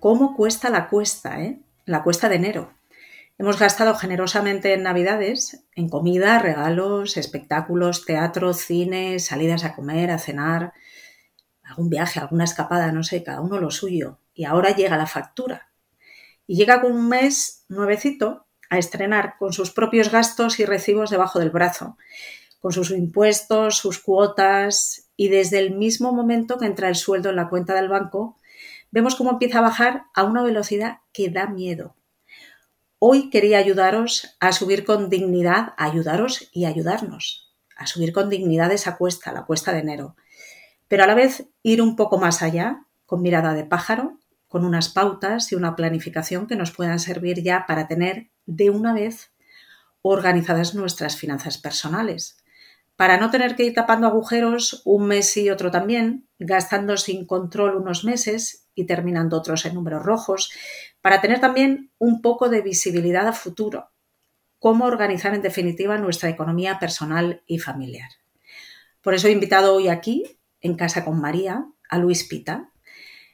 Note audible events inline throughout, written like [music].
¿Cómo cuesta la cuesta, eh? La cuesta de enero. Hemos gastado generosamente en Navidades, en comida, regalos, espectáculos, teatro, cine, salidas a comer, a cenar, algún viaje, alguna escapada, no sé, cada uno lo suyo. Y ahora llega la factura. Y llega con un mes nuevecito a estrenar con sus propios gastos y recibos debajo del brazo, con sus impuestos, sus cuotas, y desde el mismo momento que entra el sueldo en la cuenta del banco, vemos cómo empieza a bajar a una velocidad que da miedo. Hoy quería ayudaros a subir con dignidad, a ayudaros y ayudarnos, a subir con dignidad esa cuesta, la cuesta de enero, pero a la vez ir un poco más allá, con mirada de pájaro, con unas pautas y una planificación que nos puedan servir ya para tener de una vez organizadas nuestras finanzas personales, para no tener que ir tapando agujeros un mes y otro también, gastando sin control unos meses y terminando otros en números rojos, para tener también un poco de visibilidad a futuro, cómo organizar en definitiva nuestra economía personal y familiar. Por eso he invitado hoy aquí, en Casa con María, a Luis Pita.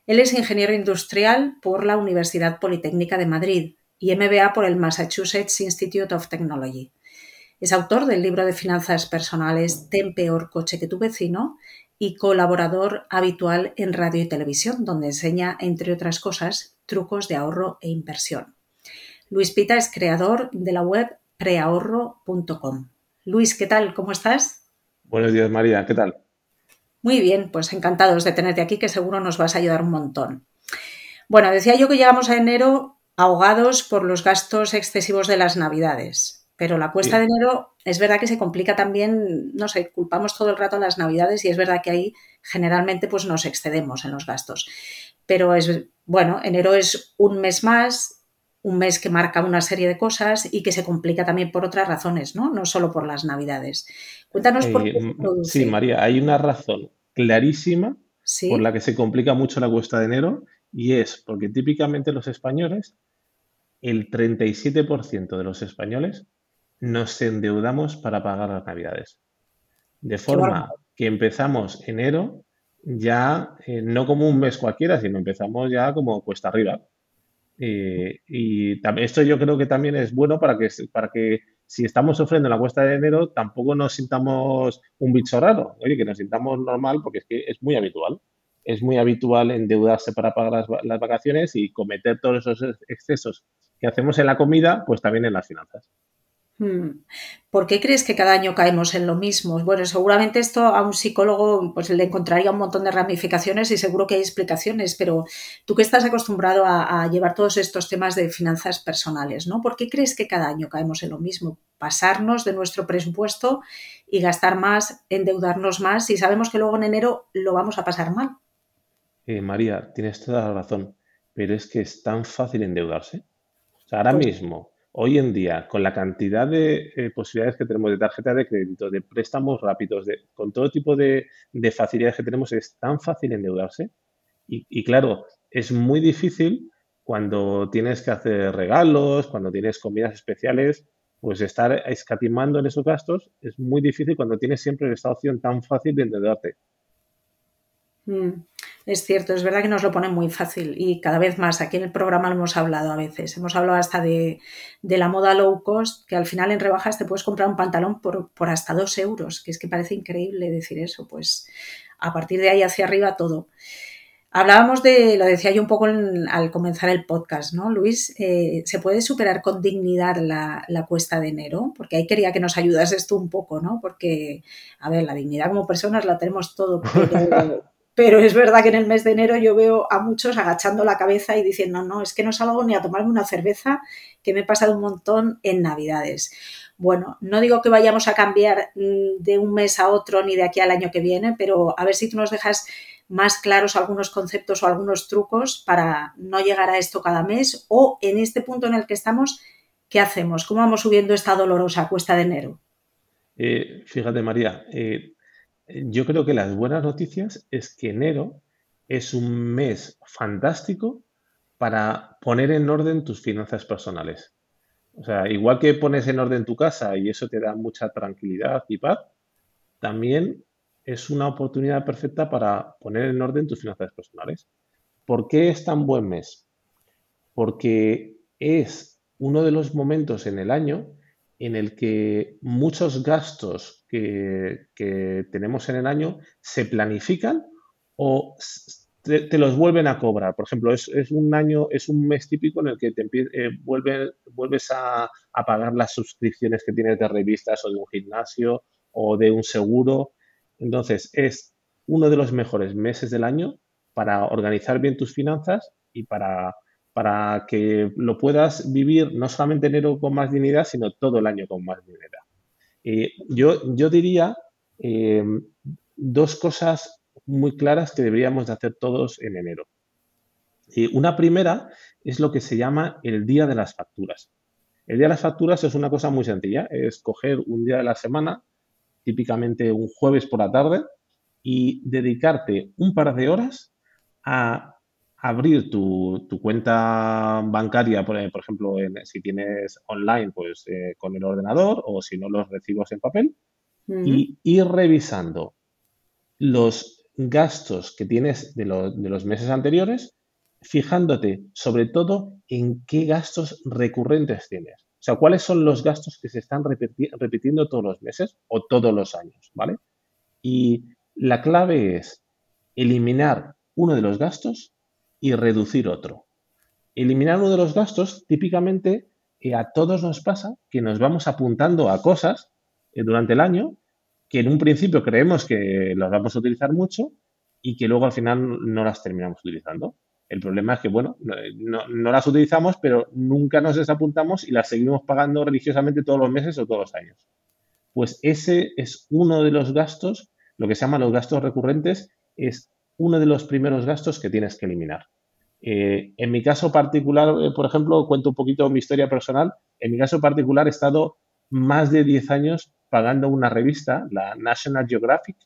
Él es ingeniero industrial por la Universidad Politécnica de Madrid y MBA por el Massachusetts Institute of Technology. Es autor del libro de finanzas personales Ten peor coche que tu vecino y colaborador habitual en radio y televisión, donde enseña, entre otras cosas, trucos de ahorro e inversión. Luis Pita es creador de la web preahorro.com. Luis, ¿qué tal? ¿Cómo estás? Buenos días, María. ¿Qué tal? Muy bien, pues encantados de tenerte aquí, que seguro nos vas a ayudar un montón. Bueno, decía yo que llegamos a enero ahogados por los gastos excesivos de las Navidades. Pero la cuesta de enero es verdad que se complica también, no sé, culpamos todo el rato a las navidades y es verdad que ahí generalmente pues nos excedemos en los gastos. Pero es, bueno, enero es un mes más, un mes que marca una serie de cosas y que se complica también por otras razones, ¿no? No solo por las navidades. Cuéntanos por qué. Eh, sí, María, hay una razón clarísima por la que se complica mucho la cuesta de enero y es porque típicamente los españoles, el 37% de los españoles nos endeudamos para pagar las navidades. De forma que empezamos enero ya eh, no como un mes cualquiera, sino empezamos ya como cuesta arriba. Eh, y esto yo creo que también es bueno para que, para que si estamos sufriendo la cuesta de enero, tampoco nos sintamos un bicho raro, oye, que nos sintamos normal, porque es que es muy habitual. Es muy habitual endeudarse para pagar las, las vacaciones y cometer todos esos excesos que hacemos en la comida, pues también en las finanzas. Hmm. ¿Por qué crees que cada año caemos en lo mismo? Bueno, seguramente esto a un psicólogo pues, le encontraría un montón de ramificaciones y seguro que hay explicaciones, pero tú que estás acostumbrado a, llevar todos estos temas de finanzas personales, ¿no? ¿Por qué crees que cada año caemos en lo mismo? Pasarnos de nuestro presupuesto y gastar más, endeudarnos más y sabemos que luego en enero lo vamos a pasar mal. Eh, María, tienes toda la razón, pero es que es tan fácil endeudarse. ahora pues mismo Hoy en día, con la cantidad de eh, posibilidades que tenemos de tarjeta de crédito, de préstamos rápidos, de, con todo tipo de, facilidades que tenemos, es tan fácil endeudarse. Y, claro, es muy difícil cuando tienes que hacer regalos, cuando tienes comidas especiales, pues estar escatimando en esos gastos es muy difícil cuando tienes siempre esta opción tan fácil de endeudarte. Mm. Es cierto, es verdad que nos lo ponen muy fácil y cada vez más. Aquí en el programa lo hemos hablado a veces. Hemos hablado hasta de, la moda low cost, que al final en rebajas te puedes comprar un pantalón por, hasta dos euros, que es que parece increíble decir eso. Pues a partir de ahí hacia arriba todo. Hablábamos de, lo decía yo un poco al comenzar el podcast, ¿no, Luis? Eh, ¿Se puede superar con dignidad la, la, cuesta de enero? Porque ahí quería que nos ayudases tú un poco, ¿no? Porque, a ver, la dignidad como personas la tenemos todo, pero, [laughs] pero es verdad que en el mes de enero yo veo a muchos agachando la cabeza y diciendo, no, es que no salgo ni a tomarme una cerveza, que me he pasado un montón en Navidades. Bueno, no digo que vayamos a cambiar mm, de un mes a otro ni de aquí al año que viene, pero a ver si tú nos dejas más claros algunos conceptos o algunos trucos para no llegar a esto cada mes o en este punto en el que estamos, ¿qué hacemos? ¿Cómo vamos subiendo esta dolorosa cuesta de enero? Eh, fíjate, María, eh, yo creo que las buenas noticias es que enero es un mes fantástico para poner en orden tus finanzas personales. O sea, igual que pones en orden tu casa y eso te da mucha tranquilidad y paz, también es una oportunidad perfecta para poner en orden tus finanzas personales. ¿Por qué es tan buen mes? Porque es uno de los momentos en el año en el que muchos gastos que, tenemos en el año se planifican o te, los vuelven a cobrar. Por ejemplo, es, un año, es un mes típico en el que te eh, vuelves a, a, pagar las suscripciones que tienes de revistas o de un gimnasio o de un seguro. Entonces, es uno de los mejores meses del año para organizar bien tus finanzas y para, para que lo puedas vivir no solamente enero con más dignidad, sino todo el año con más dignidad. Yo, yo diría eh, dos cosas muy claras que deberíamos de hacer todos en enero. una primera es lo que se llama el día de las facturas. El día de las facturas es una cosa muy sencilla, es coger un día de la semana, típicamente un jueves por la tarde, y dedicarte un par de horas a abrir tu, cuenta bancaria, por, ejemplo, si tienes online, pues eh, con el ordenador o si no los recibos en papel, y ir revisando los gastos que tienes de, los meses anteriores, fijándote sobre todo en qué gastos recurrentes tienes. O sea, cuáles son los gastos que se están repitiendo todos los meses o todos los años, ¿vale? Y la clave es eliminar uno de los gastos y reducir otro. Eliminar uno de los gastos, típicamente eh, a todos nos pasa que nos vamos apuntando a cosas eh, durante el año que en un principio creemos que las vamos a utilizar mucho y que luego al final no las terminamos utilizando. El problema es que, bueno, no, las utilizamos, pero nunca nos desapuntamos y las seguimos pagando religiosamente todos los meses o todos los años. Pues ese es uno de los gastos, lo que se llama los gastos recurrentes, es uno de los primeros gastos que tienes que eliminar. Eh, en mi caso particular, eh, por ejemplo, cuento un poquito mi historia personal. En mi caso particular he estado más de 10 años pagando una revista, la National Geographic,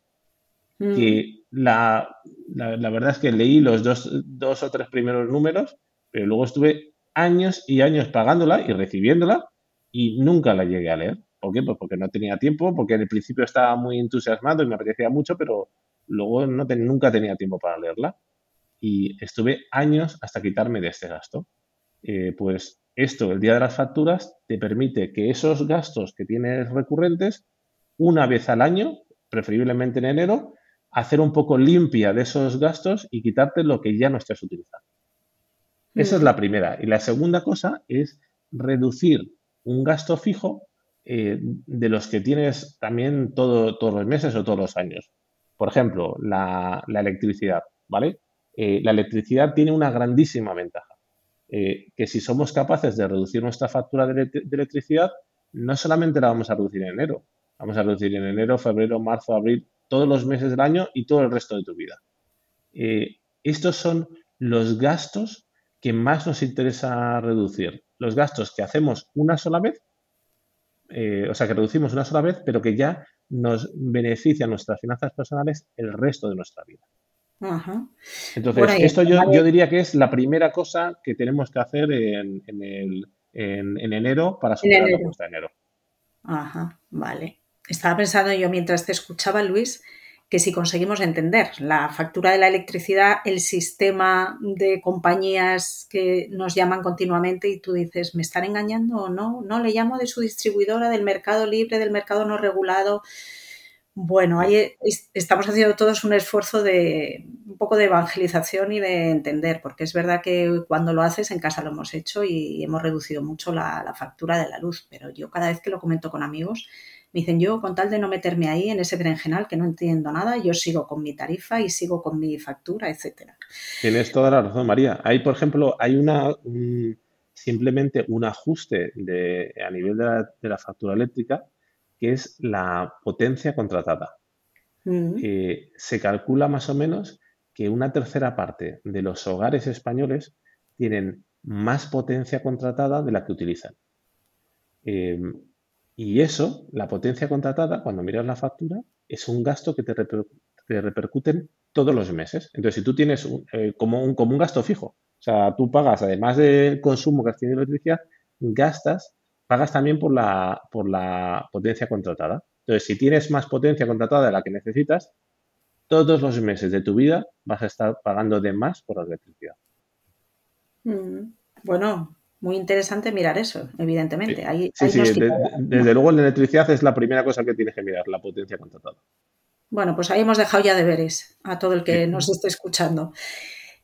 que mm. la, la, verdad es que leí los dos, dos, o tres primeros números, pero luego estuve años y años pagándola y recibiéndola y nunca la llegué a leer. ¿Por qué? Pues porque no tenía tiempo, porque en el principio estaba muy entusiasmado y me apetecía mucho, pero luego no nunca tenía tiempo para leerla. Y estuve años hasta quitarme de este gasto. Eh, pues esto, el día de las facturas, te permite que esos gastos que tienes recurrentes, una vez al año, preferiblemente en enero, hacer un poco limpia de esos gastos y quitarte lo que ya no estés utilizando. Esa es la primera. Y la segunda cosa es reducir un gasto fijo eh, de los que tienes también todos los meses o todos los años. Por ejemplo, la, electricidad, ¿vale? Eh, la electricidad tiene una grandísima ventaja. Eh, que si somos capaces de reducir nuestra factura de, electricidad, no solamente la vamos a reducir en enero, vamos a reducir en enero, febrero, marzo, abril, todos los meses del año y todo el resto de tu vida. Eh, estos son los gastos que más nos interesa reducir. Los gastos que hacemos una sola vez, o sea, que reducimos una sola vez, pero que ya nos benefician nuestras finanzas personales el resto de nuestra vida. Entonces, esto yo, diría que es la primera cosa que tenemos que hacer en, enero para superar la cuesta de enero. Ajá, vale. Estaba pensando yo mientras te escuchaba, Luis, que si conseguimos entender la factura de la electricidad, el sistema de compañías que nos llaman continuamente y tú dices, ¿me están engañando o no? No, le llamo de su distribuidora, del mercado libre, del mercado no regulado. Bueno, ahí estamos haciendo todos un esfuerzo de un poco de evangelización y de entender, porque es verdad que cuando lo haces en casa lo hemos hecho y hemos reducido mucho la, factura de la luz, pero yo cada vez que lo comento con amigos me dicen yo con tal de no meterme ahí en ese berenjenal que no entiendo nada, yo sigo con mi tarifa y sigo con mi factura, etcétera. Tienes toda la razón, María. Hay, por ejemplo, hay una simplemente un ajuste de, a nivel de la factura eléctrica que es la potencia contratada. Mm. se calcula más o menos que una tercera parte de los hogares españoles tienen más potencia contratada de la que utilizan. Em, y eso, la potencia contratada, cuando miras la factura, es un gasto que te, repercuten todos los meses. Entonces, si tú tienes eh, como, un, como un gasto fijo, o sea, tú pagas, además del consumo que has tenido de electricidad, gastas, pagas también por la, por la potencia contratada. Entonces, si tienes más potencia contratada de la que necesitas, todos los meses de tu vida vas a estar pagando de más por la electricidad. Mm, bueno, muy interesante mirar eso, evidentemente. Sí, sí, desde luego la electricidad es la primera cosa que tienes que mirar, la potencia contratada. Bueno, pues ahí hemos dejado ya deberes a todo el que nos esté escuchando.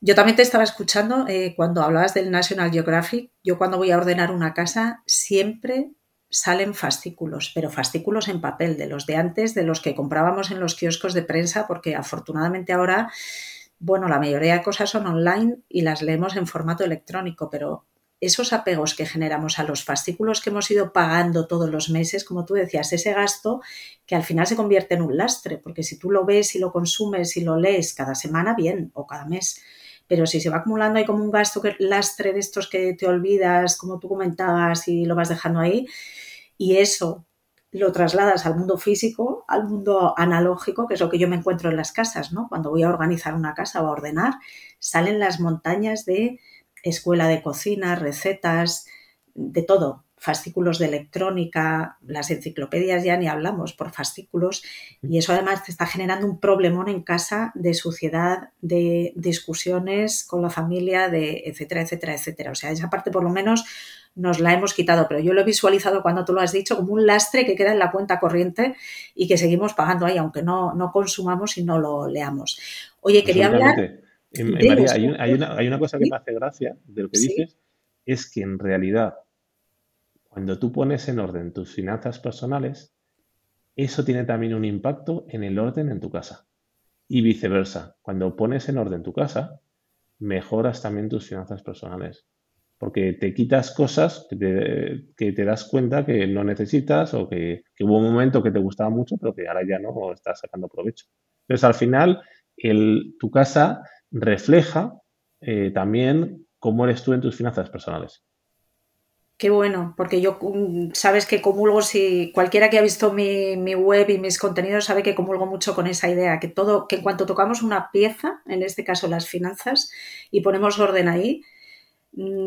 Yo también te estaba escuchando eh, cuando hablabas del National Geographic. Yo cuando voy a ordenar una casa siempre salen fascículos, pero fascículos en papel, de los de antes, de los que comprábamos en los kioscos de prensa, porque afortunadamente ahora, bueno, la mayoría de cosas son online y las leemos en formato electrónico, pero esos apegos que generamos a los fascículos que hemos ido pagando todos los meses, como tú decías, ese gasto que al final se convierte en un lastre, porque si tú lo ves y lo consumes y lo lees cada semana, bien, o cada mes, pero si se va acumulando hay como un gasto que lastre de estos que te olvidas, como tú comentabas, y lo vas dejando ahí, y eso lo trasladas al mundo físico, al mundo analógico, que es lo que yo me encuentro en las casas, ¿no? Cuando voy a organizar una casa o a ordenar, salen las montañas de escuela de cocina, recetas, de todo, fascículos de electrónica, las enciclopedias ya ni hablamos por fascículos y eso además te está generando un problemón en casa de suciedad, de discusiones con la familia, de etcétera, etcétera, etcétera. O sea, esa parte por lo menos nos la hemos quitado, pero yo lo he visualizado cuando tú lo has dicho como un lastre que queda en la cuenta corriente y que seguimos pagando ahí, aunque no, no consumamos y no lo leamos. Oye, quería hablar... María, hay, una, cosa que me hace gracia de lo que dices, es que en realidad, cuando tú pones en orden tus finanzas personales, eso tiene también un impacto en el orden en tu casa. Y viceversa, cuando pones en orden tu casa, mejoras también tus finanzas personales porque te quitas cosas que te, das cuenta que no necesitas o que, hubo un momento que te gustaba mucho, pero que ahora ya no estás sacando provecho. Entonces, al final, tu casa refleja eh, también cómo eres tú en tus finanzas personales. Qué bueno, porque yo mm, sabes que comulgo, si cualquiera que ha visto mi, mi, web y mis contenidos sabe que comulgo mucho con esa idea, que todo, que en cuanto tocamos una pieza, en este caso las finanzas, y ponemos orden ahí,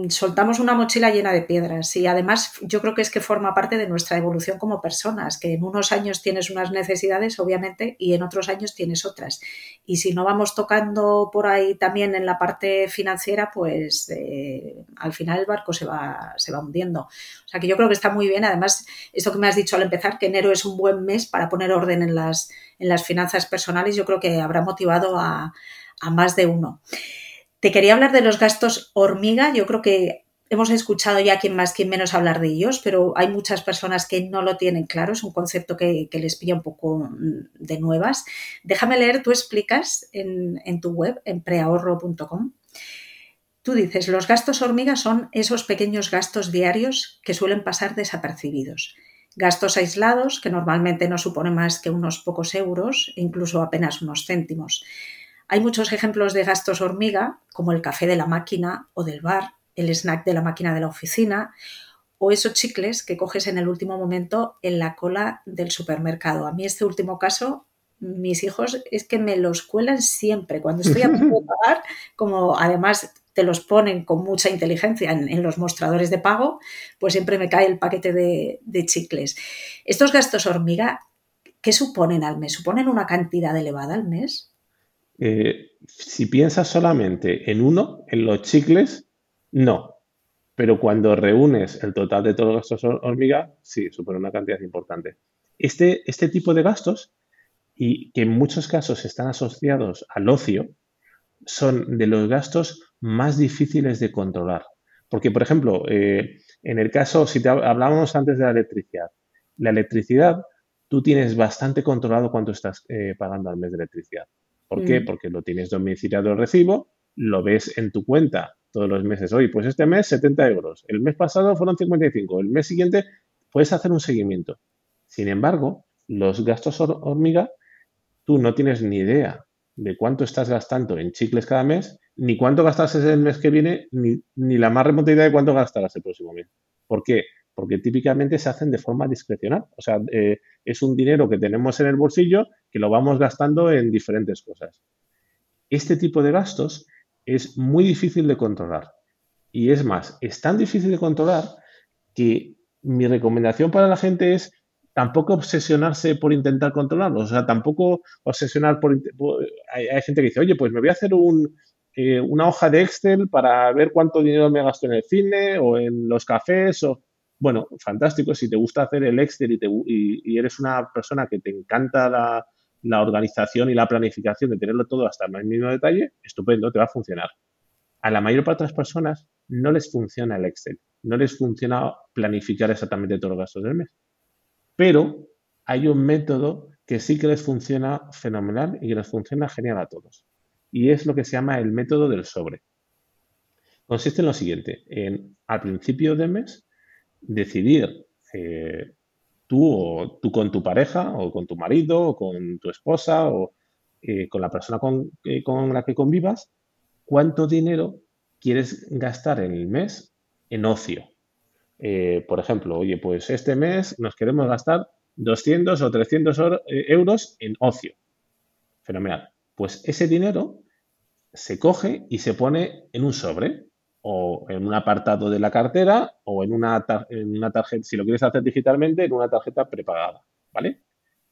soltamos una mochila llena de piedras y además yo creo que es que forma parte de nuestra evolución como personas, que en unos años tienes unas necesidades, obviamente, y en otros años tienes otras. Y si no vamos tocando por ahí también en la parte financiera, pues eh, al final el barco se va, se va hundiendo. O sea que yo creo que está muy bien. Además, esto que me has dicho al empezar, que enero es un buen mes para poner orden en las, en las finanzas personales, yo creo que habrá motivado a, a más de uno. Te quería hablar de los gastos hormiga. Yo creo que hemos escuchado ya quien más, quien menos hablar de ellos, pero hay muchas personas que no lo tienen claro. Es un concepto que, les pilla un poco mm, de nuevas. Déjame leer, tú explicas en, en tu web, en preahorro.com. Tú dices, los gastos hormiga son esos pequeños gastos diarios que suelen pasar desapercibidos. Gastos aislados que normalmente no suponen más que unos pocos euros, incluso apenas unos céntimos. Hay muchos ejemplos de gastos hormiga, como el café de la máquina o del bar, el snack de la máquina de la oficina o esos chicles que coges en el último momento en la cola del supermercado. A mí este último caso, mis hijos es que me los cuelan siempre. Cuando estoy a punto de [laughs] pagar, como además te los ponen con mucha inteligencia en, los mostradores de pago, pues siempre me cae el paquete de, de chicles. Estos gastos hormiga, ¿qué suponen al mes? ¿Suponen una cantidad elevada al mes? Eh, si piensas solamente en uno, en los chicles, no. Pero cuando reúnes el total de todos los gastos hormiga, sí, supone una cantidad importante. Este, este tipo de gastos, y que en muchos casos están asociados al ocio, son de los gastos más difíciles de controlar. Porque, por ejemplo, eh, en el caso, si te hablábamos antes de la electricidad, la electricidad, tú tienes bastante controlado cuánto estás eh, pagando al mes de electricidad. ¿Por qué? Mm. Porque lo tienes domiciliado el recibo, lo ves en tu cuenta todos los meses. Oye, pues este mes 70 euros, el mes pasado fueron 55, el mes siguiente puedes hacer un seguimiento. Sin embargo, los gastos hormiga, tú no tienes ni idea de cuánto estás gastando en chicles cada mes, ni cuánto gastas el mes que viene, ni, la más remota idea de cuánto gastarás el próximo mes. ¿Por qué? Porque típicamente se hacen de forma discrecional. O sea, eh, es un dinero que tenemos en el bolsillo que lo vamos gastando en diferentes cosas. Este tipo de gastos es muy difícil de controlar. Y es más, es tan difícil de controlar que mi recomendación para la gente es tampoco obsesionarse por intentar controlarlo. O sea, tampoco obsesionar por... hay, gente que dice, oye, pues me voy a hacer un, eh, una hoja de Excel para ver cuánto dinero me gasto en el cine o en los cafés o... Bueno, fantástico. Si te gusta hacer el Excel y, te, y, eres una persona que te encanta la, organización y la planificación de tenerlo todo hasta el mínimo detalle, estupendo, te va a funcionar. A la mayor parte de las personas no les funciona el Excel, no les funciona planificar exactamente todos los gastos del mes. Pero hay un método que sí que les funciona fenomenal y que les funciona genial a todos. Y es lo que se llama el método del sobre. Consiste en lo siguiente, en al principio del mes decidir eh, tú o tú con tu pareja o con tu marido o con tu esposa o eh, con la persona con, eh, con la que convivas, cuánto dinero quieres gastar en el mes en ocio. Por ejemplo, oye, pues este mes nos queremos gastar 200 o 300 eh, euros en ocio. Fenomenal. Pues ese dinero se coge y se pone en un sobre o en un apartado de la cartera o en una, en una tarjeta, si lo quieres hacer digitalmente, en una tarjeta prepagada, ¿vale?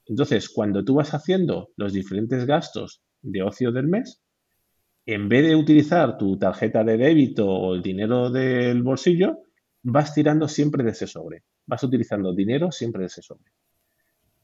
Entonces, cuando tú vas haciendo los diferentes gastos de ocio del mes, en vez de utilizar tu tarjeta de débito o el dinero del bolsillo, vas tirando siempre de ese sobre. Vas utilizando dinero siempre de ese sobre.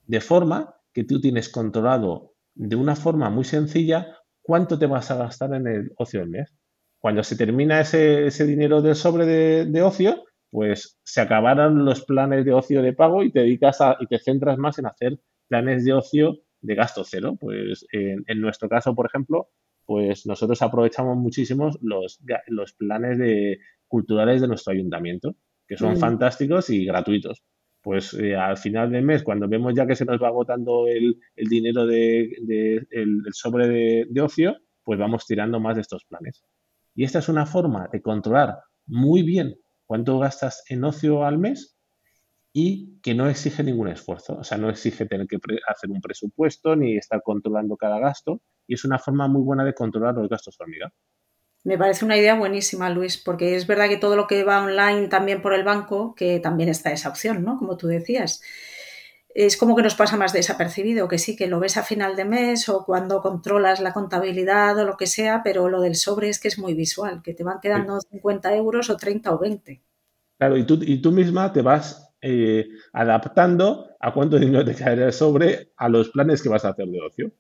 De forma que tú tienes controlado de una forma muy sencilla cuánto te vas a gastar en el ocio del mes. Cuando se termina ese, dinero del sobre de, ocio, pues se acabarán los planes de ocio de pago y te dedicas a, y te centras más en hacer planes de ocio de gasto cero. Pues en, en nuestro caso, por ejemplo, pues nosotros aprovechamos muchísimo los, los planes de, culturales de nuestro ayuntamiento, que son mm. fantásticos y gratuitos. Pues eh, al final del mes, cuando vemos ya que se nos va agotando el, dinero de, el, sobre de, de ocio, pues vamos tirando más de estos planes. Y esta es una forma de controlar muy bien cuánto gastas en ocio al mes y que no exige ningún esfuerzo. O sea, no exige tener que hacer un presupuesto ni estar controlando cada gasto, y es una forma muy buena de controlar los gastos hormiga. Me parece una idea buenísima, Luis, porque es verdad que todo lo que va online también por el banco, que también está esa opción, ¿no? Como tú decías. Es como que nos pasa más desapercibido, que sí, que lo ves a final de mes o cuando controlas la contabilidad o lo que sea, pero lo del sobre es que es muy visual, que te van quedando 50 euros o 30 o 20. Claro, y tú, y tú misma te vas eh, adaptando a cuánto dinero te caerá el sobre a los planes que vas a hacer de ocio.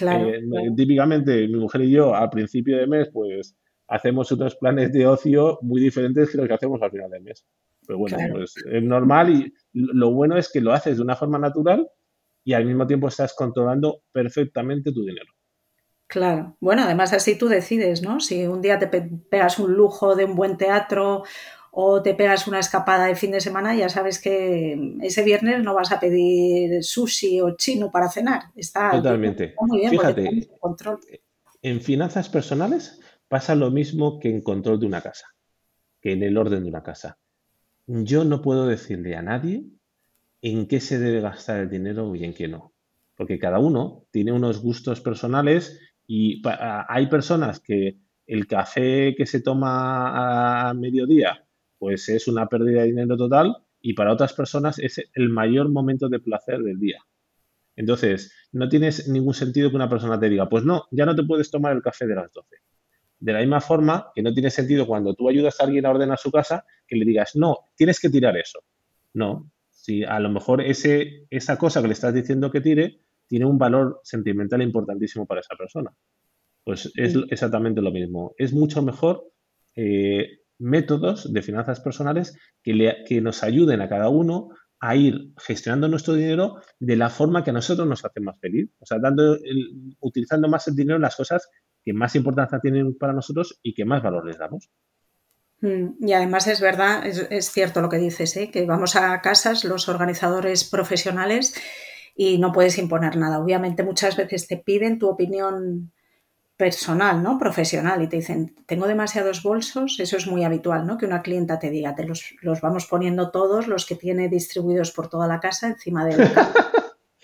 Eh, típicamente mi mujer y yo al principio de mes pues hacemos otros planes de ocio muy diferentes que los que hacemos al final del mes. Pero bueno, pues es normal y lo bueno es que lo haces de una forma natural y al mismo tiempo estás controlando perfectamente tu dinero. Claro. Bueno, además así tú decides, ¿no? Si un día te pegas un lujo de un buen teatro o te pegas una escapada de fin de semana, ya sabes que ese viernes no vas a pedir sushi o chino para cenar. Está totalmente. muy bien Fíjate, control. en finanzas personales pasa lo mismo que en control de una casa, que en el orden de una casa. Yo no puedo decirle a nadie en qué se debe gastar el dinero y en qué no, porque cada uno tiene unos gustos personales y hay personas que el café que se toma a mediodía pues es una pérdida de dinero total y para otras personas es el mayor momento de placer del día. Entonces, no tiene ningún sentido que una persona te diga, pues no, ya no te puedes tomar el café de las 12. De la misma forma que no tiene sentido cuando tú ayudas a alguien a ordenar su casa, que le digas, no, tienes que tirar eso. No, si a lo mejor ese, esa cosa que le estás diciendo que tire tiene un valor sentimental importantísimo para esa persona. Pues es exactamente lo mismo. Es mucho mejor eh, métodos de finanzas personales que, que nos ayuden a cada uno a ir gestionando nuestro dinero de la forma que a nosotros nos hace más feliz. O sea, dando utilizando más el dinero en las cosas que más importancia tienen para nosotros y que más valor les damos. Mm, y además es verdad, es, cierto lo que dices, ¿eh? que vamos a casas los organizadores profesionales y no puedes imponer nada. Obviamente muchas veces te piden tu opinión personal, ¿no? Profesional y te dicen, tengo demasiados bolsos, eso es muy habitual, ¿no? Que una clienta te diga, te los, los vamos poniendo todos, los que tiene distribuidos por toda la casa, encima de la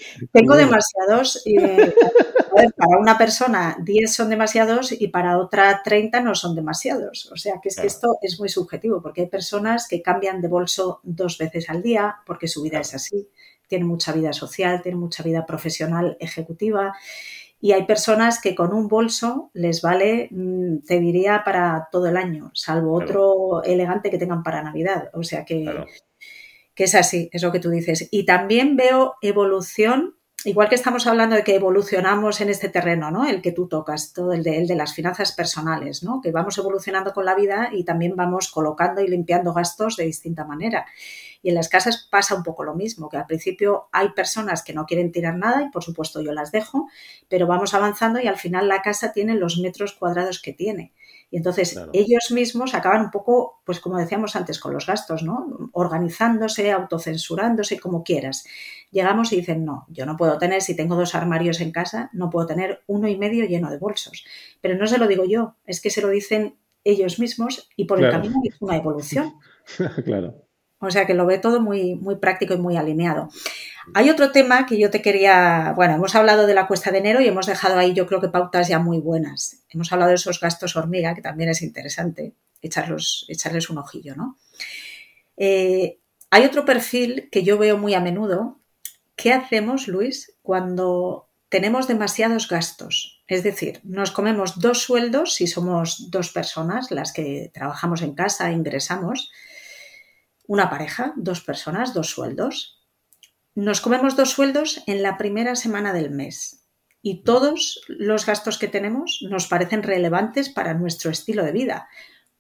[laughs] Tengo demasiados y [laughs] para una persona 10 son demasiados y para otra 30 no son demasiados. O sea que es que esto es muy subjetivo porque hay personas que cambian de bolso dos veces al día porque su vida es así, tienen mucha vida social, tienen mucha vida profesional ejecutiva y hay personas que con un bolso les vale, mm, te diría, para todo el año, salvo otro elegante que tengan para Navidad. O sea que, que es así, es lo que tú dices. Y también veo evolución igual que estamos hablando de que evolucionamos en este terreno, ¿no? El que tú tocas, todo el de, el de, las finanzas personales, ¿no? Que vamos evolucionando con la vida y también vamos colocando y limpiando gastos de distinta manera. Y en las casas pasa un poco lo mismo, que al principio hay personas que no quieren tirar nada y por supuesto yo las dejo, pero vamos avanzando y al final la casa tiene los metros cuadrados que tiene. Y entonces ellos mismos acaban un poco, pues como decíamos antes, con los gastos, ¿no? Organizándose, autocensurándose, como quieras. Llegamos y dicen, no, yo no puedo tener, si tengo dos armarios en casa, no puedo tener uno y medio lleno de bolsos. Pero no se lo digo yo, es que se lo dicen ellos mismos y por el camino es una evolución. [laughs] claro. O sea que lo ve todo muy, muy práctico y muy alineado. Hay otro tema que yo te quería, bueno, hemos hablado de la cuesta de enero y hemos dejado ahí yo creo que pautas ya muy buenas. Hemos hablado de esos gastos hormiga, que también es interesante echarlos, echarles un ojillo, ¿no? Eh, hay otro perfil que yo veo muy a menudo. ¿Qué hacemos, Luis, cuando tenemos demasiados gastos? Es decir, nos comemos dos sueldos si somos dos personas las que trabajamos en casa ingresamos una pareja, dos personas, dos sueldos. Nos comemos dos sueldos en la primera semana del mes y todos los gastos que tenemos nos parecen relevantes para nuestro estilo de vida.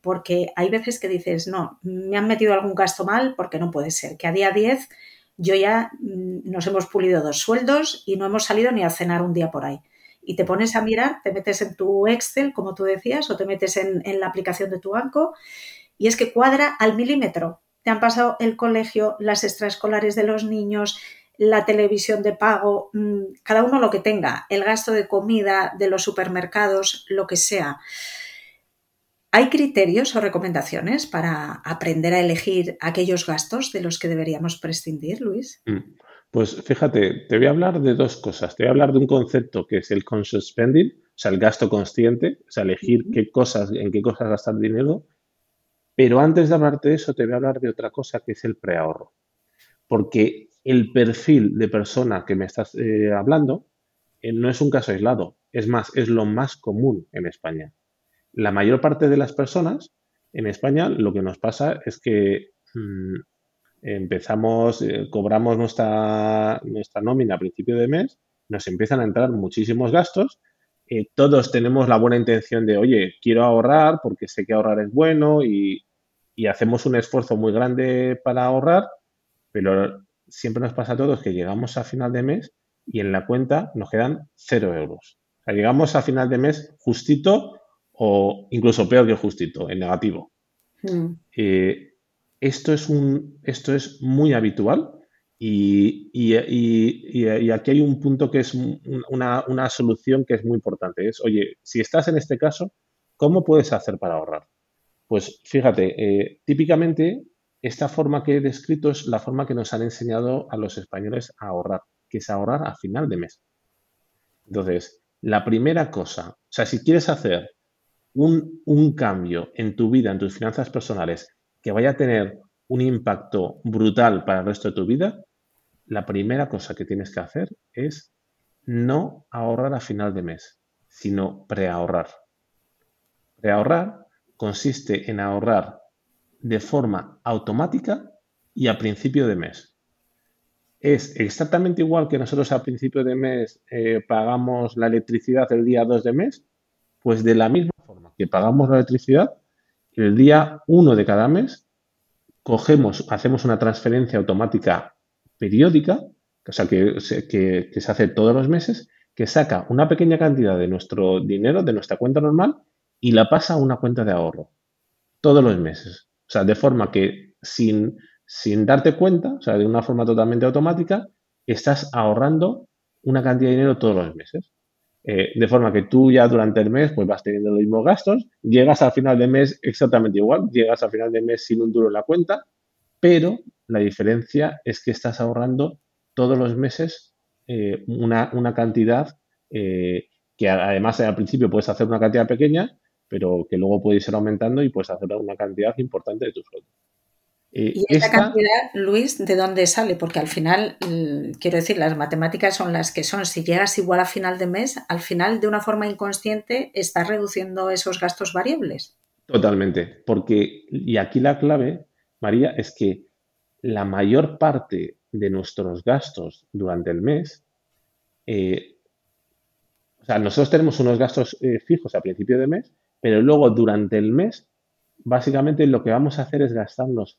Porque hay veces que dices, no, me han metido algún gasto mal porque no puede ser, que a día 10 yo ya mm, nos hemos pulido dos sueldos y no hemos salido ni a cenar un día por ahí. Y te pones a mirar, te metes en tu Excel, como tú decías, o te metes en, en la aplicación de tu banco y es que cuadra al milímetro te han pasado el colegio, las extraescolares de los niños, la televisión de pago, mm, cada uno lo que tenga, el gasto de comida de los supermercados, lo que sea. ¿Hay criterios o recomendaciones para aprender a elegir aquellos gastos de los que deberíamos prescindir, Luis? Mm, pues fíjate, te voy a hablar de dos cosas. Te voy a hablar de un concepto que es el conscious spending, o sea, el gasto consciente, o sea, elegir qué cosas, en qué cosas gastar dinero pero antes de hablarte de eso, te voy a hablar de otra cosa que es el preahorro. Porque el perfil de persona que me estás eh, hablando eh, no es un caso aislado. Es más, es lo más común en España. La mayor parte de las personas en España lo que nos pasa es que mm, empezamos, eh, cobramos nuestra, nuestra nómina a principio de mes, nos empiezan a entrar muchísimos gastos todos tenemos la buena intención de, oye, quiero ahorrar porque sé que ahorrar es bueno y, y hacemos un esfuerzo muy grande para ahorrar, pero siempre nos pasa a todos que llegamos a final de mes y en la cuenta nos quedan cero euros. O sea, llegamos a final de mes justito o incluso peor que justito, en negativo. Hmm. Eh, esto, es un, esto es muy habitual y, y, aquí hay un punto que es una, una, solución que es muy importante. Es, oye, si estás en este caso, ¿cómo puedes hacer para ahorrar? Pues fíjate, eh, típicamente esta forma que he descrito es la forma que nos han enseñado a los españoles a ahorrar, que es ahorrar a final de mes. Entonces, la primera cosa, o sea, si quieres hacer un, un cambio en tu vida, en tus finanzas personales, que vaya a tener un impacto brutal para el resto de tu vida, la primera cosa que tienes que hacer es no ahorrar a final de mes, sino preahorrar. Preahorrar consiste en ahorrar de forma automática y a principio de mes. Es exactamente igual que nosotros a principio de mes eh, pagamos la electricidad el día 2 de mes, pues de la misma forma que pagamos la electricidad, el día 1 de cada mes cogemos, hacemos una transferencia automática periódica, o sea, que, que, se hace todos los meses, que saca una pequeña cantidad de nuestro dinero, de nuestra cuenta normal, y la pasa a una cuenta de ahorro todos los meses. O sea, de forma que sin, sin darte cuenta, o sea, de una forma totalmente automática, estás ahorrando una cantidad de dinero todos los meses. Eh, de forma que tú ya durante el mes pues vas teniendo los mismos gastos, llegas al final de mes exactamente igual, llegas al final de mes sin un duro en la cuenta, pero la diferencia es que estás ahorrando todos los meses eh, una, cantidad eh, que además al principio puedes hacer una cantidad pequeña, pero que luego puedes ir aumentando y puedes hacer una cantidad importante de tu sueldo. Eh, ¿Y esta, cantidad, Luis, de dónde sale? Porque al final, mm, quiero decir, las matemáticas son las que son. Si llegas igual a final de mes, al final, de una forma inconsciente, estás reduciendo esos gastos variables. Totalmente, porque, y aquí la clave, María, es que la mayor parte de nuestros gastos durante el mes, eh, o sea, nosotros tenemos unos gastos eh, fijos a principio de mes, pero luego durante el mes, básicamente lo que vamos a hacer es gastarnos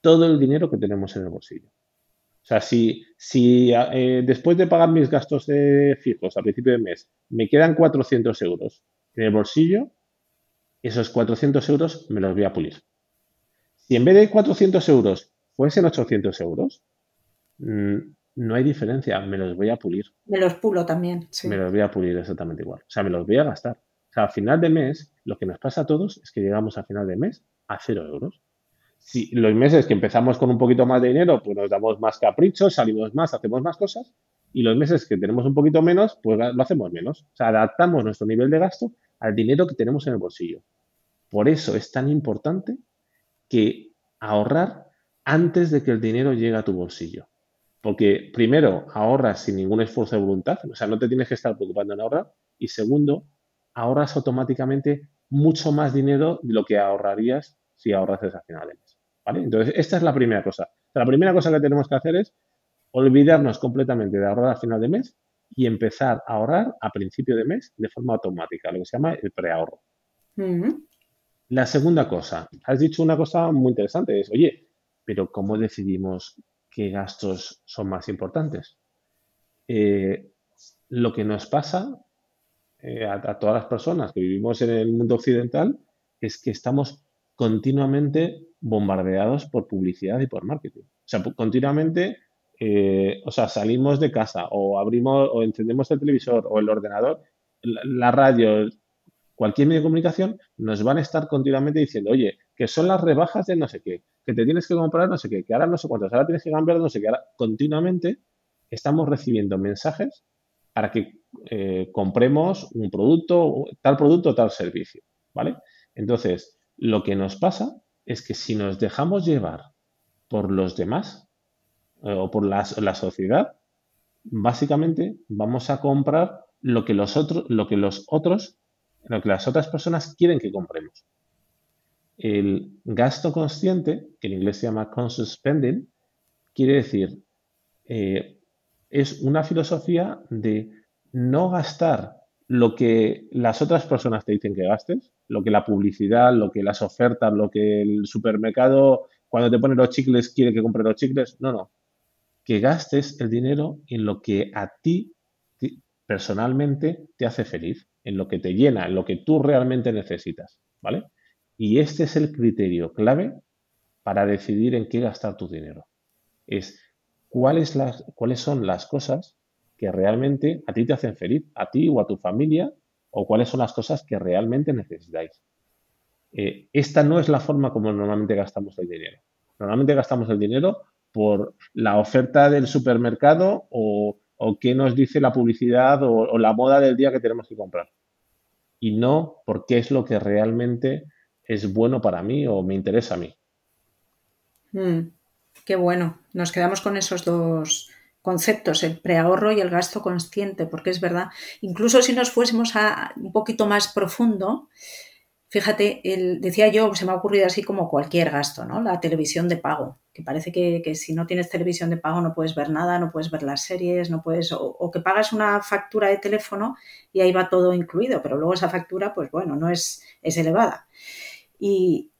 todo el dinero que tenemos en el bolsillo. O sea, si, si eh, después de pagar mis gastos fijos a principio de mes me quedan 400 euros en el bolsillo, esos 400 euros me los voy a pulir. Si en vez de 400 euros fuesen 800 euros, mm, no hay diferencia, me los voy a pulir. Me los pulo también. Me los voy a pulir exactamente igual. O sea, me los voy a gastar. O sea, a final de mes, lo que nos pasa a todos es que llegamos a final de mes a cero euros si los meses que empezamos con un poquito más de dinero, pues nos damos más caprichos, salimos más, hacemos más cosas. Y los meses que tenemos un poquito menos, pues lo hacemos menos. O sea, adaptamos nuestro nivel de gasto al dinero que tenemos en el bolsillo. Por eso es tan importante que ahorrar antes de que el dinero llegue a tu bolsillo. Porque primero, ahorras sin ningún esfuerzo de voluntad, o sea, no te tienes que estar preocupando en ahorrar. Y segundo, ahorras automáticamente mucho más dinero de lo que ahorrarías si ahorras a final de mes. Entonces, esta es la primera cosa. La primera cosa que tenemos que hacer es olvidarnos completamente de ahorrar a final de mes y empezar a ahorrar a principio de mes de forma automática, lo que se llama el preahorro. La segunda cosa, has dicho una cosa muy interesante, es, oye, pero ¿cómo decidimos qué gastos son más importantes? Eh, lo que nos pasa eh, a, todas las personas que vivimos en el mundo occidental es que estamos continuamente bombardeados por publicidad y por marketing. O sea, continuamente, eh, o sea, salimos de casa o abrimos o encendemos el televisor o el ordenador, la, radio, cualquier medio de comunicación, nos van a estar continuamente diciendo, oye, que son las rebajas de no sé qué, que te tienes que comprar no sé qué, que ahora no sé cuántos, ahora tienes que cambiar no sé qué, ahora continuamente estamos recibiendo mensajes para que eh, compremos un producto, tal producto, tal servicio, ¿vale? Entonces, lo que nos pasa es que si nos dejamos llevar por los demás eh, o por la, sociedad, básicamente vamos a comprar lo que los otros, lo que los otros, lo que las otras personas quieren que compremos. El gasto consciente, que en inglés se llama conscious spending, quiere decir, eh, es una filosofía de no gastar lo que las otras personas te dicen que gastes, lo que la publicidad, lo que las ofertas, lo que el supermercado, cuando te pone los chicles, quiere que compre los chicles. No, no. Que gastes el dinero en lo que a ti personalmente te hace feliz, en lo que te llena, en lo que tú realmente necesitas. ¿Vale? Y este es el criterio clave para decidir en qué gastar tu dinero. Es cuáles, son las cosas que realmente a ti te hacen feliz, a ti o a tu familia, o cuáles son las cosas que realmente necesitáis. Eh, esta no es la forma como normalmente gastamos el dinero. Normalmente gastamos el dinero por la oferta del supermercado o, qué nos dice la publicidad o, la moda del día que tenemos que comprar. Y no por qué es lo que realmente es bueno para mí o me interesa a mí. Mm, qué bueno. Nos quedamos con esos dos, conceptos, el preahorro y el gasto consciente, porque es verdad, incluso si nos fuésemos a un poquito más profundo, fíjate, el, decía yo, se me ha ocurrido así como cualquier gasto, ¿no? La televisión de pago, que parece que, si no tienes televisión de pago no puedes ver nada, no puedes ver las series, no puedes, o, o, que pagas una factura de teléfono y ahí va todo incluido, pero luego esa factura, pues bueno, no es, es elevada. Y,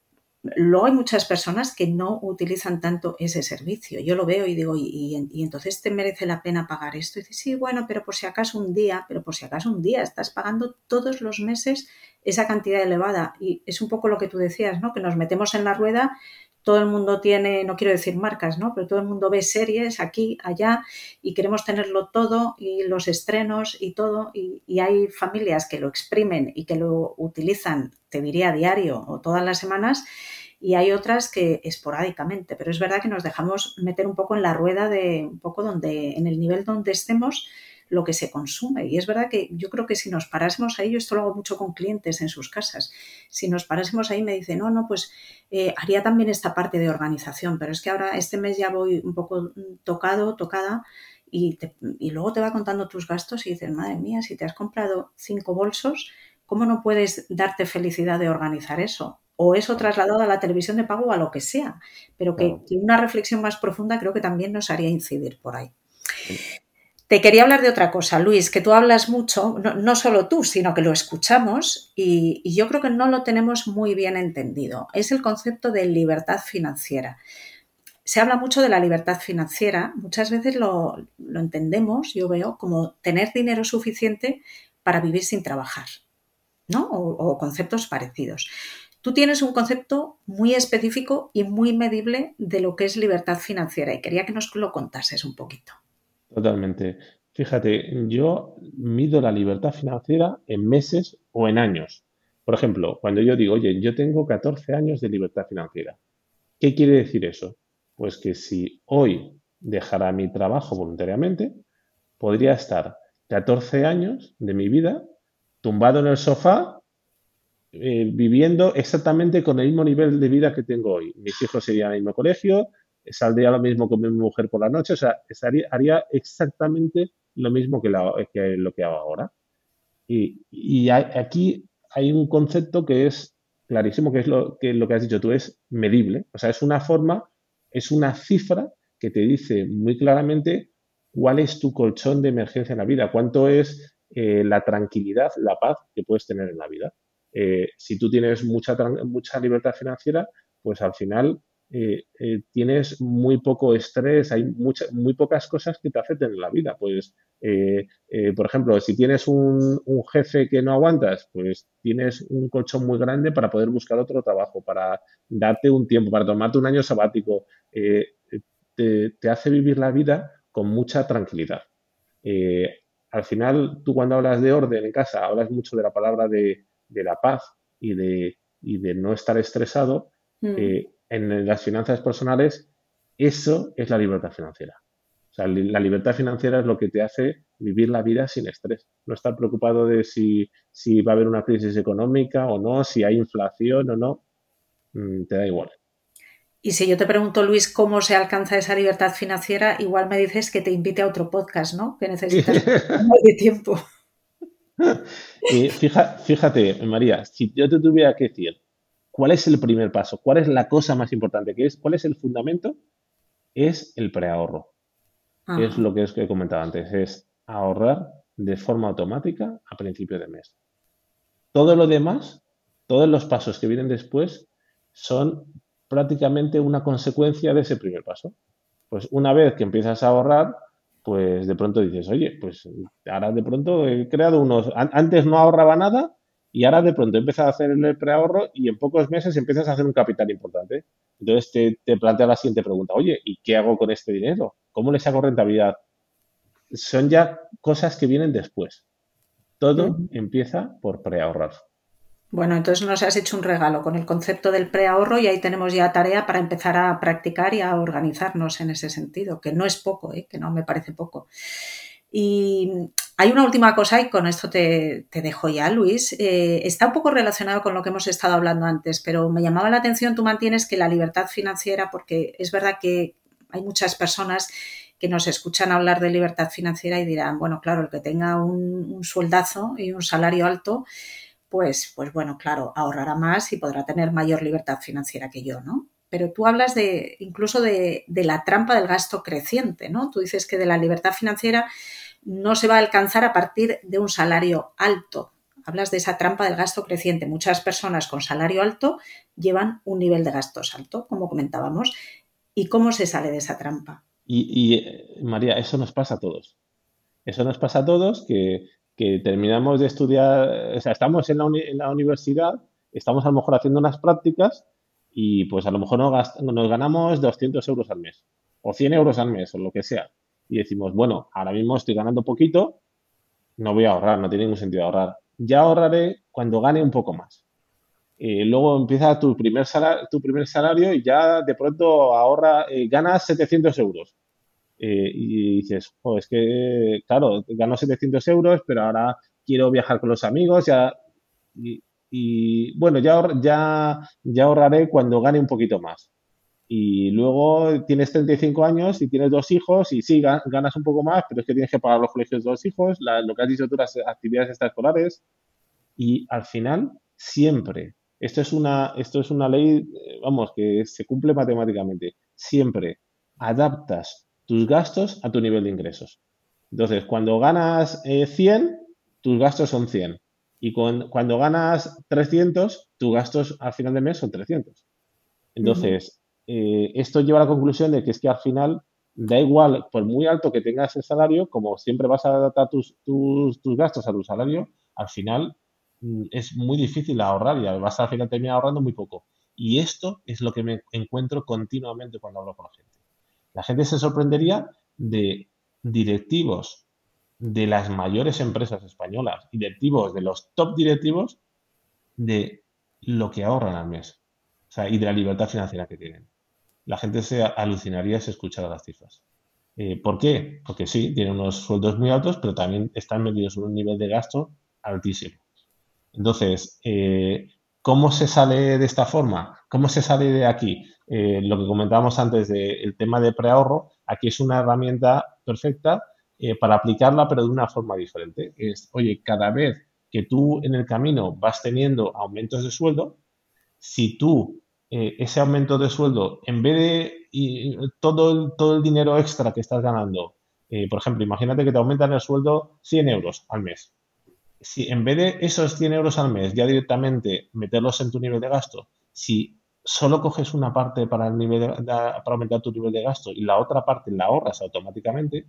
Luego hay muchas personas que no utilizan tanto ese servicio. Yo lo veo y digo, ¿y, entonces te merece la pena pagar esto? Y dices, sí, bueno, pero por si acaso un día, pero por si acaso un día, estás pagando todos los meses esa cantidad elevada. Y es un poco lo que tú decías, ¿no? Que nos metemos en la rueda todo el mundo tiene, no quiero decir marcas, ¿no? Pero todo el mundo ve series aquí, allá y queremos tenerlo todo y los estrenos y todo. Y, hay familias que lo exprimen y que lo utilizan, te diría, a diario o todas las semanas y hay otras que esporádicamente, pero es verdad que nos dejamos meter un poco en la rueda de un poco donde, en el nivel donde estemos, lo que se consume. Y es verdad que yo creo que si nos parásemos ahí, yo esto lo hago mucho con clientes en sus casas, si nos parásemos ahí me dicen, no, no, pues eh, haría también esta parte de organización, pero es que ahora este mes ya voy un poco tocado, tocada. Y, y luego te va contando tus gastos y dices, madre mía, si te has comprado cinco bolsos, ¿cómo no puedes darte felicidad de organizar eso? o eso trasladado a la televisión de pago o a lo que sea, pero que, una reflexión más profunda creo que también nos haría incidir por ahí. Te quería hablar de otra cosa, Luis, que tú hablas mucho, no, solo tú, sino que lo escuchamos y, yo creo que no lo tenemos muy bien entendido. Es el concepto de libertad financiera. Se habla mucho de la libertad financiera, muchas veces lo, entendemos, yo veo, como tener dinero suficiente para vivir sin trabajar, ¿no? o conceptos parecidos. Tú tienes un concepto muy específico y muy medible de lo que es libertad financiera y quería que nos lo contases un poquito. Totalmente. Fíjate, yo mido la libertad financiera en meses o en años. Por ejemplo, cuando yo digo, oye, yo tengo 14 años de libertad financiera, ¿qué quiere decir eso? Pues que si hoy dejara mi trabajo voluntariamente, podría estar 14 años de mi vida tumbado en el sofá eh, viviendo exactamente con el mismo nivel de vida que tengo hoy. Mis hijos serían el mismo colegio, saldría lo mismo con mi mujer por la noche, o sea, haría exactamente lo mismo que, lo que hago ahora. Y, aquí hay un concepto que es clarísimo, que es lo que, lo que has dicho tú, es medible. O sea, es una forma, es una cifra que te dice muy claramente cuál es tu colchón de emergencia en la vida, cuánto es eh, la tranquilidad, la paz que puedes tener en la vida. Eh, si tú tienes mucha, mucha libertad financiera, pues al final eh, eh, tienes muy poco estrés, hay muchas muy pocas cosas que te afecten en la vida. Pues, por ejemplo, si tienes un, jefe que no aguantas, pues tienes un colchón muy grande para poder buscar otro trabajo, para darte un tiempo, para tomarte un año sabático. Te, te, hace vivir la vida con mucha tranquilidad. al final, tú cuando hablas de orden en casa, hablas mucho de la palabra de, de la paz y de, de no estar estresado, mm. En las finanzas personales, eso es la libertad financiera. O sea, la libertad financiera es lo que te hace vivir la vida sin estrés. No estar preocupado de si, si va a haber una crisis económica o no, si hay inflación o no. Mm, te da igual. Y si yo te pregunto, Luis, cómo se alcanza esa libertad financiera, igual me dices que te invite a otro podcast, ¿no? Que necesitas [laughs] más de tiempo. y fíjate, María, si yo te tuviera que decir cuál es el primer paso, cuál es la cosa más importante, que es, cuál es el fundamento, es el preahorro. es lo que, es que he comentado antes, es ahorrar de forma automática a principio de mes. Todo lo demás, todos los pasos que vienen después, son prácticamente una consecuencia de ese primer paso. Pues una vez que empiezas a ahorrar, pues de pronto dices, oye, pues ahora de pronto he creado unos, antes no ahorraba nada y ahora de pronto empiezas a hacer el preahorro y en pocos meses empiezas a hacer un capital importante. Entonces te, te plantea la siguiente pregunta, oye, ¿y qué hago con este dinero? ¿Cómo le saco rentabilidad? Son ya cosas que vienen después. Todo empieza por preahorrar. Bueno, entonces nos has hecho un regalo con el concepto del preahorro y ahí tenemos ya tarea para empezar a practicar y a organizarnos en ese sentido, que no es poco, ¿eh? que no me parece poco. Y hay una última cosa y con esto te, dejo ya, Luis. Eh, está un poco relacionado con lo que hemos estado hablando antes, pero me llamaba la atención, tú mantienes que la libertad financiera, porque es verdad que hay muchas personas que nos escuchan hablar de libertad financiera y dirán, bueno, claro, el que tenga un, sueldazo y un salario alto, pues, pues bueno, claro, ahorrará más y podrá tener mayor libertad financiera que yo, ¿no? Pero tú hablas de incluso de, la trampa del gasto creciente, ¿no? Tú dices que de la libertad financiera no se va a alcanzar a partir de un salario alto. Hablas de esa trampa del gasto creciente. Muchas personas con salario alto llevan un nivel de gastos alto, como comentábamos. ¿Y cómo se sale de esa trampa? Y, y María, eso nos pasa a todos. Eso nos pasa a todos que terminamos de estudiar, o sea, estamos en la, universidad, estamos a lo mejor haciendo unas prácticas y pues a lo mejor nos, nos ganamos 200 euros al mes o 100 euros al mes o lo que sea. Y decimos, bueno, ahora mismo estoy ganando poquito, no voy a ahorrar, no tiene ningún sentido ahorrar. Ya ahorraré cuando gane un poco más. Eh, luego empieza tu primer, salario, tu primer salario y ya de pronto ahorra, eh, ganas 700 euros. Eh, y dices, oh, es que, claro, gano 700 euros, pero ahora quiero viajar con los amigos, ya, y, bueno, ya, ya, ya ahorraré cuando gane un poquito más. Y luego tienes 35 años y tienes dos hijos y sí, ganas un poco más, pero es que tienes que pagar los colegios de los hijos, lo que has dicho tú, las actividades extraescolares. Y al final, siempre, esto es una, esto es una ley, eh, vamos, que se cumple matemáticamente, siempre adaptas tus gastos a tu nivel de ingresos. Entonces, cuando ganas 100, eh, tus gastos son 100. Y cuando ganas 300, tus gastos al final de mes son 300. Entonces, eh, esto lleva a la conclusión de que es que al final da igual, por muy alto que tengas el salario, como siempre vas a adaptar tus, gastos a tu salario, al final mm, es muy difícil ahorrar y vas al final terminar ahorrando muy poco. Y esto es lo que me encuentro continuamente cuando hablo con la gente. La gente se sorprendería de directivos de las mayores empresas españolas, directivos de los top directivos, de lo que ahorran al mes o sea, y de la libertad financiera que tienen. La gente se alucinaría si escuchara las cifras. Eh, ¿Por qué? Porque sí, tienen unos sueldos muy altos, pero también están metidos en un nivel de gasto altísimo. Entonces, eh, ¿cómo se sale de esta forma? ¿Cómo se sale de aquí? Eh, lo que comentábamos antes del tema de preahorro, aquí es una herramienta perfecta para aplicarla, pero de una forma diferente. Es, oye, cada vez que tú en el camino vas teniendo aumentos de sueldo, si tú eh, ese aumento de sueldo, en vez de todo, el, todo el dinero extra que estás ganando, eh, por ejemplo, imagínate que te aumentan el sueldo 100 euros al mes. Si en vez de esos 100 euros al mes ya directamente meterlos en tu nivel de gasto, si solo coges una parte para, el nivel para aumentar tu nivel de gasto y la otra parte la ahorras automáticamente,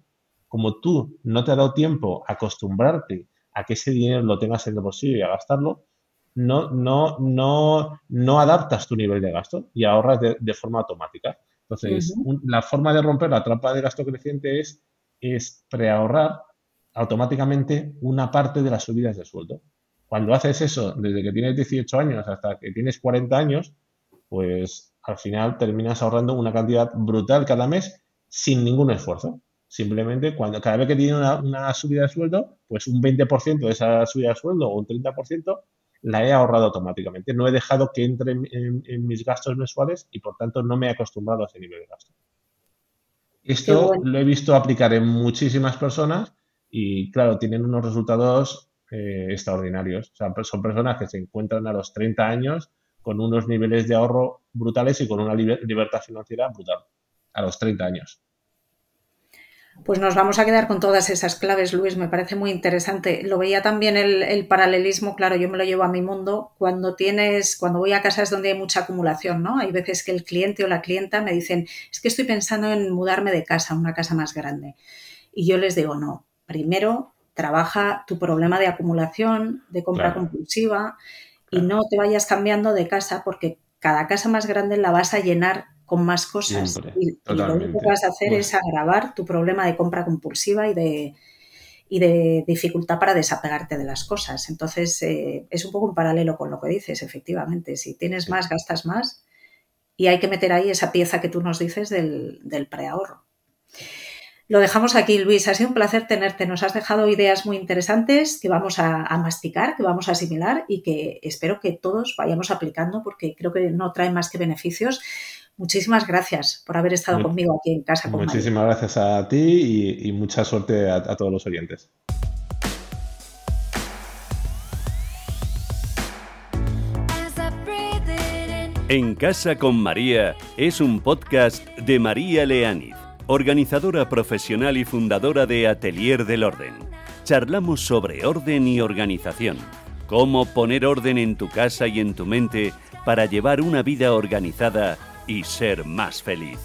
como tú no te ha dado tiempo a acostumbrarte a que ese dinero lo tengas en el bolsillo y a gastarlo, no, no, no, no adaptas tu nivel de gasto y ahorras de, forma automática. Entonces, la forma de romper la trampa de gasto creciente es, es preahorrar automáticamente una parte de las subidas de sueldo. Cuando haces eso desde que tienes 18 años hasta que tienes 40 años, pues al final terminas ahorrando una cantidad brutal cada mes sin ningún esfuerzo. Simplemente cuando cada vez que tiene una, subida de sueldo, pues un 20% de esa subida de sueldo o un 30% la he ahorrado automáticamente. No he dejado que entre en, mis gastos mensuales y por tanto no me he acostumbrado a ese nivel de gasto. Esto lo he visto aplicar en muchísimas personas y claro, tienen unos resultados eh, extraordinarios. O sea, son personas que se encuentran a los 30 años con unos niveles de ahorro brutales y con una libertad financiera brutal a los 30 años. Pues nos vamos a quedar con todas esas claves, Luis. Me parece muy interesante. Lo veía también el, paralelismo, claro, yo me lo llevo a mi mundo. Cuando tienes, cuando voy a casas donde hay mucha acumulación, ¿no? Hay veces que el cliente o la clienta me dicen, es que estoy pensando en mudarme de casa, a una casa más grande. Y yo les digo, no. Primero, trabaja tu problema de acumulación, de compra compulsiva, y no te vayas cambiando de casa porque cada casa más grande la vas a llenar con más cosas. y, lo único que vas a hacer es agravar tu problema de compra compulsiva y de, y de dificultad para desapegarte de las cosas. Entonces, eh, es un poco un paralelo con lo que dices, efectivamente. Si tienes más, gastas más y hay que meter ahí esa pieza que tú nos dices del, del preahorro. Lo dejamos aquí, Luis. Ha sido un placer tenerte. Nos has dejado ideas muy interesantes que vamos a, a, masticar, que vamos a asimilar y que espero que todos vayamos aplicando porque creo que no trae más que beneficios. Muchísimas gracias por haber estado conmigo aquí en casa. Muchísimas gracias a ti y, mucha suerte a todos los oyentes. En Casa con María es un podcast de María Leániz, organizadora profesional y fundadora de Atelier del Orden. Charlamos sobre orden y organización, cómo poner orden en tu casa y en tu mente para llevar una vida organizada y ser más feliz.